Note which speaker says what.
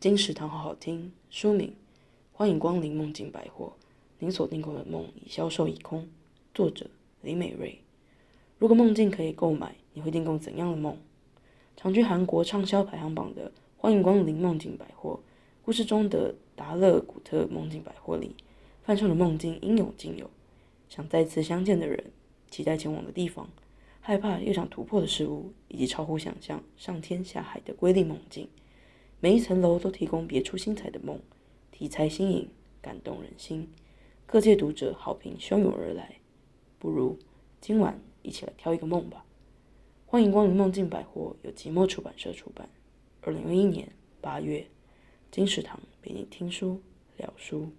Speaker 1: 金石堂好好听，书名：欢迎光临梦境百货，您所订购的梦已销售一空。作者：李美瑞。如果梦境可以购买，你会订购怎样的梦？常居韩国畅销排行榜的《欢迎光临梦境百货》，故事中的达勒古特梦境百货里，贩售的梦境应有尽有。想再次相见的人，期待前往的地方，害怕又想突破的事物，以及超乎想象上天下海的瑰丽梦境。每一层楼都提供别出心裁的梦，题材新颖，感动人心，各界读者好评汹涌而来。不如今晚一起来挑一个梦吧！欢迎光临梦境百货，由即墨出版社出版，二零二一年八月，金石堂陪你听书聊书。